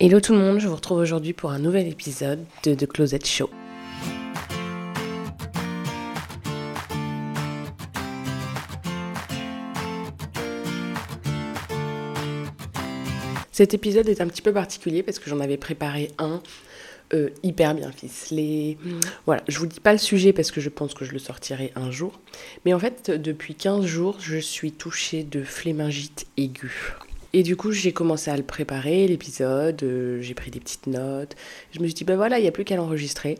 Hello tout le monde, je vous retrouve aujourd'hui pour un nouvel épisode de The Closet Show. Cet épisode est un petit peu particulier parce que j'en avais préparé un euh, hyper bien ficelé. Voilà, je vous dis pas le sujet parce que je pense que je le sortirai un jour. Mais en fait, depuis 15 jours, je suis touchée de flémingite aiguë. Et du coup, j'ai commencé à le préparer, l'épisode, euh, j'ai pris des petites notes. Je me suis dit, ben voilà, il n'y a plus qu'à l'enregistrer.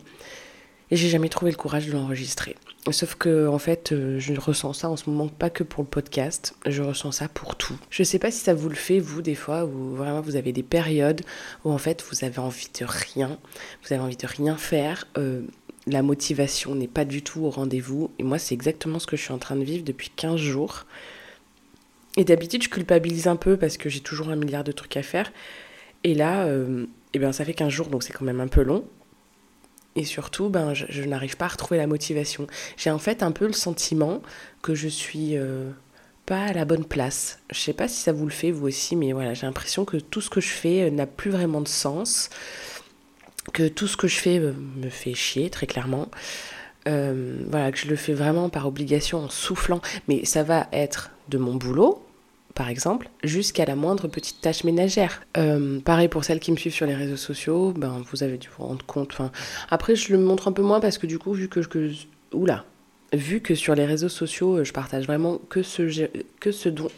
Et j'ai jamais trouvé le courage de l'enregistrer. Sauf que, en fait, euh, je ressens ça en ce moment pas que pour le podcast, je ressens ça pour tout. Je sais pas si ça vous le fait, vous, des fois, où vraiment vous avez des périodes où, en fait, vous avez envie de rien, vous avez envie de rien faire. Euh, la motivation n'est pas du tout au rendez-vous. Et moi, c'est exactement ce que je suis en train de vivre depuis 15 jours. Et d'habitude, je culpabilise un peu parce que j'ai toujours un milliard de trucs à faire. Et là, euh, eh bien, ça fait 15 jours, donc c'est quand même un peu long. Et surtout, ben, je, n'arrive pas à retrouver la motivation. J'ai en fait un peu le sentiment que je suis euh, pas à la bonne place. Je sais pas si ça vous le fait vous aussi, mais voilà, j'ai l'impression que tout ce que je fais euh, n'a plus vraiment de sens. Que tout ce que je fais me fait chier, très clairement. voilà, que je le fais vraiment par obligation en soufflant. Mais ça va être de mon boulot, par exemple, jusqu'à la moindre petite tâche ménagère. Euh, pareil pour celles qui me suivent sur les réseaux sociaux, ben, vous avez dû vous rendre compte. Après, je le montre un peu moins parce que du coup, vu que, que oula, vu que sur les réseaux sociaux, je partage vraiment que ce, que ce dont,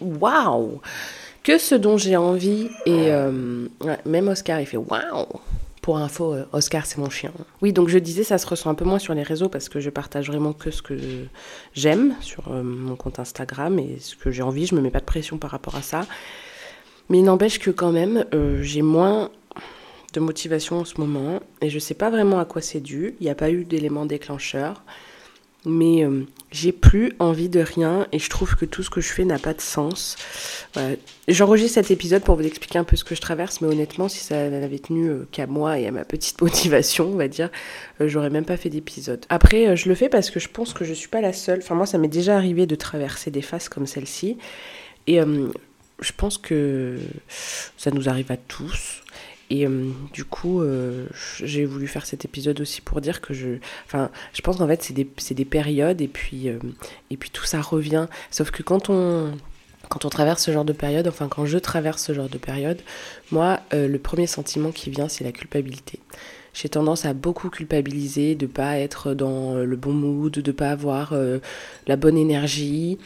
que ce dont j'ai envie et euh, même Oscar, il fait waouh. Pour info, euh, Oscar, c'est mon chien. Oui, donc je disais, ça se ressent un peu moins sur les réseaux parce que je partage vraiment que ce que j'aime sur euh, mon compte Instagram et ce que j'ai envie. Je me mets pas de pression par rapport à ça. Mais il n'empêche que quand même, euh, j'ai moins de motivation en ce moment et je sais pas vraiment à quoi c'est dû. Il n'y a pas eu d'élément déclencheur mais j'ai plus envie de rien et je trouve que tout ce que je fais n'a pas de sens. J'enregistre cet épisode pour vous expliquer un peu ce que je traverse, mais honnêtement, si ça n'avait tenu euh, qu'à moi et à ma petite motivation, on va dire, euh, j'aurais même pas fait d'épisode. Après, je le fais parce que je pense que je suis pas la seule. Enfin, moi, ça m'est déjà arrivé de traverser des phases comme celle-ci. Et je pense que ça nous arrive à tous. Et euh, du coup, euh, j'ai voulu faire cet épisode aussi pour dire que je. Enfin, je pense qu'en fait, c'est des, des, périodes et puis, euh, et puis tout ça revient. Sauf que quand on. Quand on traverse ce genre de période, enfin quand je traverse ce genre de période, moi, le premier sentiment qui vient, c'est la culpabilité. J'ai tendance à beaucoup culpabiliser, de pas être dans le bon mood, de pas avoir la bonne énergie,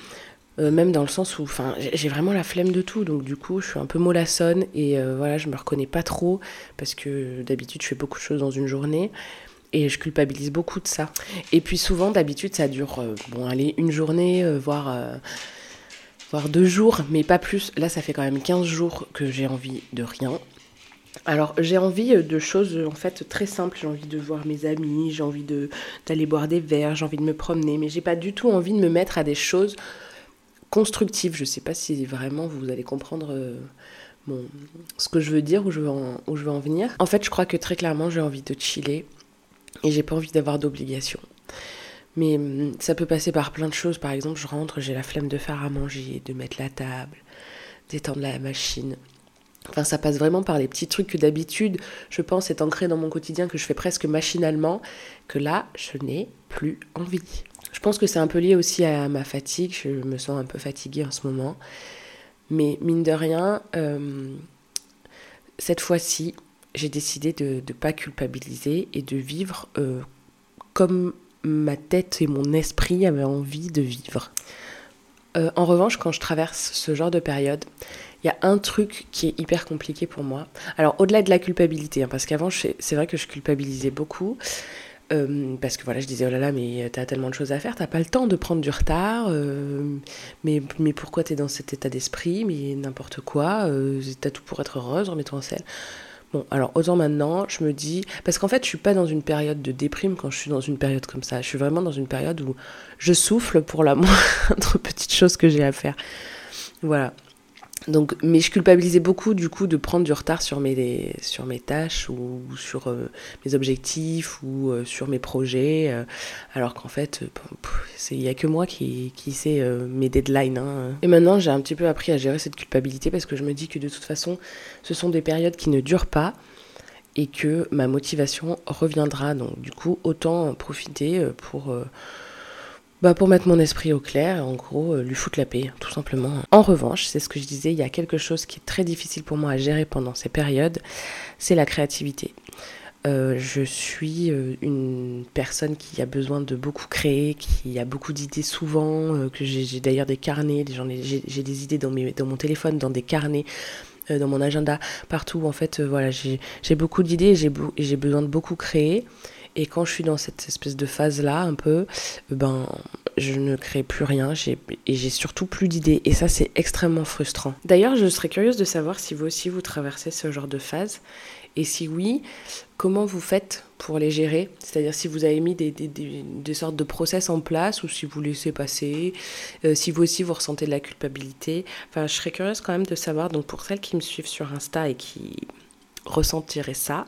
euh, même dans le sens où j'ai vraiment la flemme de tout. Donc du coup je suis un peu mollassonne et euh, voilà je me reconnais pas trop parce que d'habitude je fais beaucoup de choses dans une journée et je culpabilise beaucoup de ça. Et puis souvent d'habitude ça dure euh, bon allez une journée voire voire deux jours mais pas plus. Là ça fait quand même 15 jours que j'ai envie de rien. Alors j'ai envie de choses en fait très simples, j'ai envie de voir mes amis, j'ai envie d'aller boire des verres, j'ai envie de me promener, mais j'ai pas du tout envie de me mettre à des choses constructive. Je ne sais pas si vraiment vous allez comprendre euh, ce que je veux dire, où je veux, en, venir. En fait, je crois que très clairement, j'ai envie de chiller et j'ai pas envie d'avoir d'obligations. Mais hum, ça peut passer par plein de choses. Par exemple, je rentre, j'ai la flemme de faire à manger, de mettre la table, d'étendre la machine. Enfin, ça passe vraiment par les petits trucs que d'habitude, je pense, est ancré dans mon quotidien, que je fais presque machinalement, que là, je n'ai plus envie. Je pense que c'est un peu lié aussi à ma fatigue. Je me sens un peu fatiguée en ce moment. Mais mine de rien, euh, cette fois-ci, j'ai décidé de ne pas culpabiliser et de vivre euh, comme ma tête et mon esprit avaient envie de vivre. Euh, en revanche, quand je traverse ce genre de période, il y a un truc qui est hyper compliqué pour moi. Alors, au-delà de la culpabilité, hein, parce qu'avant, c'est vrai que je culpabilisais beaucoup. Euh, parce que voilà, je disais, oh là là, mais t'as tellement de choses à faire, t'as pas le temps de prendre du retard, euh, mais, mais pourquoi t'es dans cet état d'esprit, mais n'importe quoi, euh, t'as tout pour être heureuse, remets-toi en selle. Bon, alors autant maintenant, je me dis, parce qu'en fait, je suis pas dans une période de déprime quand je suis dans une période comme ça, je suis vraiment dans une période où je souffle pour la moindre petite chose que j'ai à faire. Voilà. Donc, mais je culpabilisais beaucoup du coup de prendre du retard sur mes, sur mes tâches ou sur euh, mes objectifs ou euh, sur mes projets, euh, alors qu'en fait, il n'y a que moi qui, qui sais mes deadlines. Hein. Et maintenant, j'ai un petit peu appris à gérer cette culpabilité parce que je me dis que de toute façon, ce sont des périodes qui ne durent pas et que ma motivation reviendra. Donc, du coup, autant profiter pour bah pour mettre mon esprit au clair, en gros, euh, lui foutre la paix, tout simplement. En revanche, c'est ce que je disais, il y a quelque chose qui est très difficile pour moi à gérer pendant ces périodes, c'est la créativité. Euh, je suis euh, une personne qui a besoin de beaucoup créer, qui a beaucoup d'idées souvent, que j'ai d'ailleurs des carnets, j'ai des idées dans, mon téléphone, dans des carnets, dans mon agenda, partout. En fait, voilà, j'ai beaucoup d'idées et j'ai besoin de beaucoup créer. Et quand je suis dans cette espèce de phase-là, un peu, ben, je ne crée plus rien et j'ai surtout plus d'idées. Et ça, c'est extrêmement frustrant. D'ailleurs, je serais curieuse de savoir si vous aussi vous traversez ce genre de phase. Et si oui, comment vous faites pour les gérer C'est-à-dire si vous avez mis des, des, sortes de process en place ou si vous laissez passer, euh, si vous aussi vous ressentez de la culpabilité. Enfin, je serais curieuse quand même de savoir, donc pour celles qui me suivent sur Insta et qui ressentirait ça,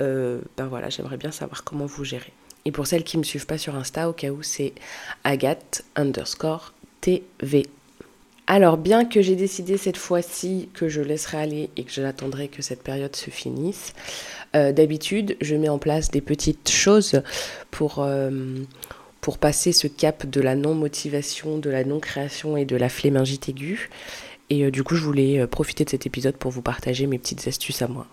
euh, ben voilà, j'aimerais bien savoir comment vous gérez. Et pour celles qui ne me suivent pas sur Insta, au cas où, c'est Agathe underscore TV. Alors, bien que j'ai décidé cette fois-ci que je laisserai aller et que j'attendrai que cette période se finisse, euh, d'habitude, je mets en place des petites choses pour, euh, pour passer ce cap de la non-motivation, de la non-création et de la flémingite aiguë. Et du coup, je voulais profiter de cet épisode pour vous partager mes petites astuces à moi.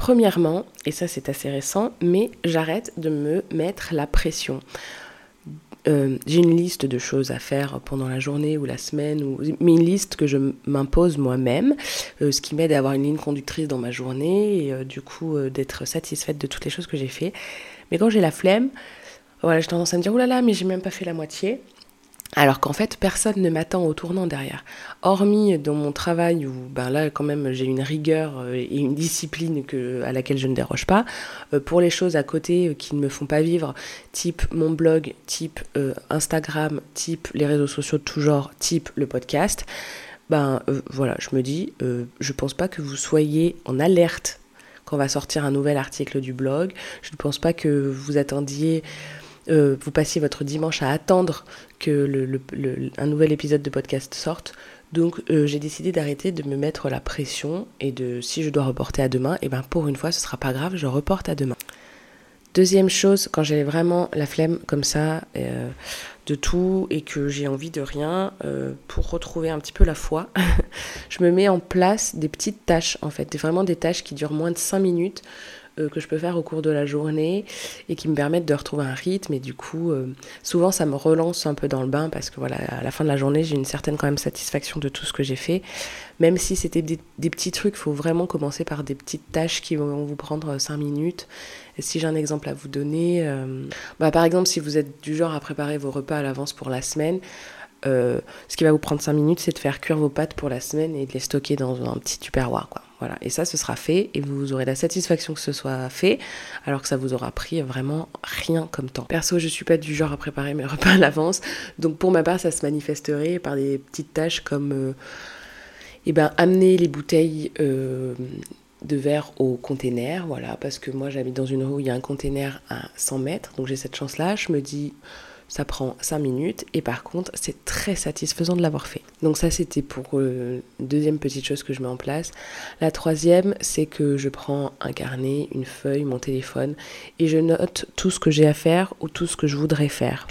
Premièrement, et ça c'est assez récent, mais j'arrête de me mettre la pression. Euh, j'ai une liste de choses à faire pendant la journée ou la semaine, ou, mais une liste que je m'impose moi-même, euh, ce qui m'aide à avoir une ligne conductrice dans ma journée et euh, du coup d'être satisfaite de toutes les choses que j'ai fait. Mais quand j'ai la flemme, voilà, j'ai tendance à me dire, oh là là, mais j'ai même pas fait la moitié. Alors qu'en fait, personne ne m'attend au tournant derrière. Hormis dans mon travail où ben là, quand même, j'ai une rigueur euh, et une discipline à laquelle je ne déroge pas. Euh, pour les choses à côté euh, qui ne me font pas vivre, type mon blog, type Instagram, type les réseaux sociaux de tout genre, type le podcast, ben voilà, je me dis, je pense pas que vous soyez en alerte quand va sortir un nouvel article du blog. Je ne pense pas que vous attendiez euh, vous passiez votre dimanche à attendre que le, un nouvel épisode de podcast sorte. Donc euh, j'ai décidé d'arrêter de me mettre la pression et de si je dois reporter à demain, et eh ben pour une fois ce sera pas grave, je reporte à demain. Deuxième chose, quand j'ai vraiment la flemme comme ça euh, de tout et que j'ai envie de rien, pour retrouver un petit peu la foi, je me mets en place des petites tâches en fait, vraiment des tâches qui durent moins de 5 minutes que je peux faire au cours de la journée et qui me permettent de retrouver un rythme. Et du coup, euh, souvent, ça me relance un peu dans le bain parce que voilà, à la fin de la journée, j'ai une certaine quand même satisfaction de tout ce que j'ai fait. Même si c'était des, petits trucs, il faut vraiment commencer par des petites tâches qui vont vous prendre 5 minutes. Et si j'ai un exemple à vous donner, euh, bah, par exemple, si vous êtes du genre à préparer vos repas à l'avance pour la semaine, ce qui va vous prendre 5 minutes, c'est de faire cuire vos pâtes pour la semaine et de les stocker dans un petit tupperware. Quoi. Voilà. Et ça, ce sera fait et vous aurez la satisfaction que ce soit fait, alors que ça vous aura pris vraiment rien comme temps. Perso, je suis pas du genre à préparer mes repas à l'avance, donc pour ma part, ça se manifesterait par des petites tâches comme euh, eh ben, amener les bouteilles. Euh, de verre au container, voilà, parce que moi j'habite dans une rue où il y a un container à 100 mètres, donc j'ai cette chance-là. Je me dis, ça prend 5 minutes et par contre c'est très satisfaisant de l'avoir fait. Donc ça c'était pour euh, deuxième petite chose que je mets en place. La troisième c'est que je prends un carnet, une feuille, mon téléphone et je note tout ce que j'ai à faire ou tout ce que je voudrais faire.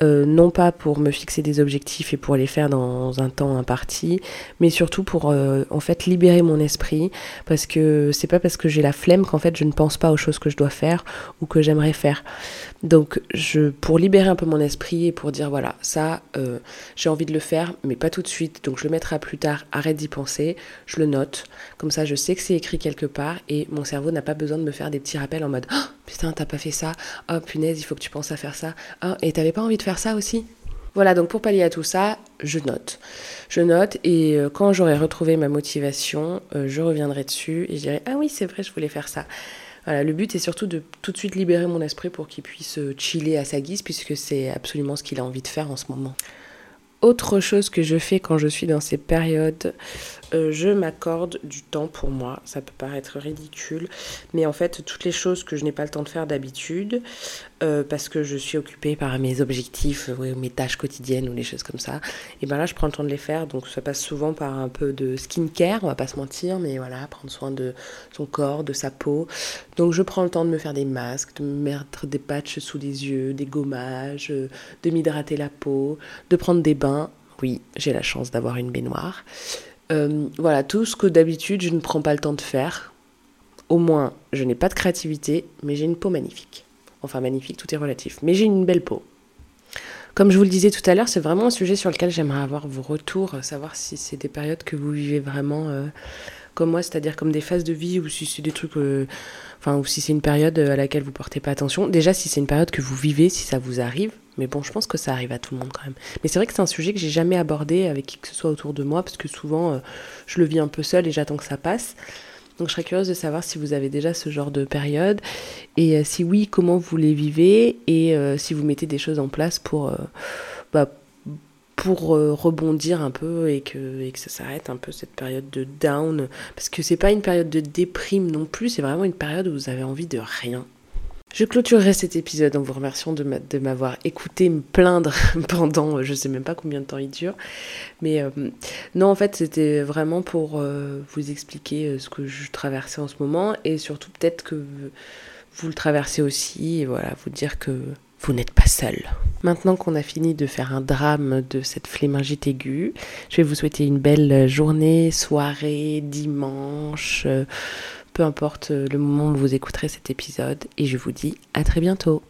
Euh, non pas pour me fixer des objectifs et pour les faire dans un temps imparti, mais surtout pour euh, en fait libérer mon esprit, parce que c'est pas parce que j'ai la flemme qu'en fait je ne pense pas aux choses que je dois faire ou que j'aimerais faire. Donc je, pour libérer un peu mon esprit et pour dire voilà ça euh, j'ai envie de le faire, mais pas tout de suite, donc je le mettrai plus tard. Arrête d'y penser, je le note, comme ça je sais que c'est écrit quelque part et mon cerveau n'a pas besoin de me faire des petits rappels en mode oh, putain t'as pas fait ça, oh punaise il faut que tu penses à faire ça, oh et t'avais pas envie de faire ça aussi voilà, donc pour pallier à tout ça, je note. Je note et euh, quand j'aurai retrouvé ma motivation, euh, je reviendrai dessus et je dirai Ah oui, c'est vrai, je voulais faire ça. Voilà, le but est surtout de tout de suite libérer mon esprit pour qu'il puisse euh, chiller à sa guise, puisque c'est absolument ce qu'il a envie de faire en ce moment. Autre chose que je fais quand je suis dans ces périodes, je m'accorde du temps pour moi. Ça peut paraître ridicule, mais en fait, toutes les choses que je n'ai pas le temps de faire d'habitude, euh, parce que je suis occupée par mes objectifs, ou mes tâches quotidiennes ou les choses comme ça, et ben là, je prends le temps de les faire. Donc, ça passe souvent par un peu de skincare, on va pas se mentir, mais voilà, prendre soin de son corps, de sa peau. Donc, je prends le temps de me faire des masques, de me mettre des patchs sous les yeux, des gommages, euh, de m'hydrater la peau, de prendre des bains oui, j'ai la chance d'avoir une baignoire. Euh, voilà, tout ce que d'habitude je ne prends pas le temps de faire. Au moins, je n'ai pas de créativité, mais j'ai une peau magnifique. Enfin, magnifique, tout est relatif. Mais j'ai une belle peau. Comme je vous le disais tout à l'heure, c'est vraiment un sujet sur lequel j'aimerais avoir vos retours, savoir si c'est des périodes que vous vivez vraiment euh, comme moi, c'est-à-dire comme des phases de vie ou si c'est des trucs, euh, enfin, ou si c'est une période à laquelle vous portez pas attention. Déjà, si c'est une période que vous vivez, si ça vous arrive, mais bon, je pense que ça arrive à tout le monde quand même. Mais c'est vrai que c'est un sujet que j'ai jamais abordé avec qui que ce soit autour de moi, parce que souvent, euh, je le vis un peu seul et j'attends que ça passe. Donc je serais curieuse de savoir si vous avez déjà ce genre de période, et euh, si oui, comment vous les vivez, et euh, si vous mettez des choses en place pour, bah, pour rebondir un peu et que, et que ça s'arrête un peu cette période de down. Parce que c'est pas une période de déprime non plus, c'est vraiment une période où vous avez envie de rien. Je clôturerai cet épisode en vous remerciant de m'avoir écouté me plaindre pendant je sais même pas combien de temps il dure. Mais euh, non, en fait, c'était vraiment pour euh, vous expliquer euh, ce que je traversais en ce moment et surtout peut-être que vous le traversez aussi et voilà, vous dire que vous n'êtes pas seul. Maintenant qu'on a fini de faire un drame de cette flémingite aiguë, je vais vous souhaiter une belle journée, soirée, dimanche peu importe le moment où vous écouterez cet épisode, et je vous dis à très bientôt.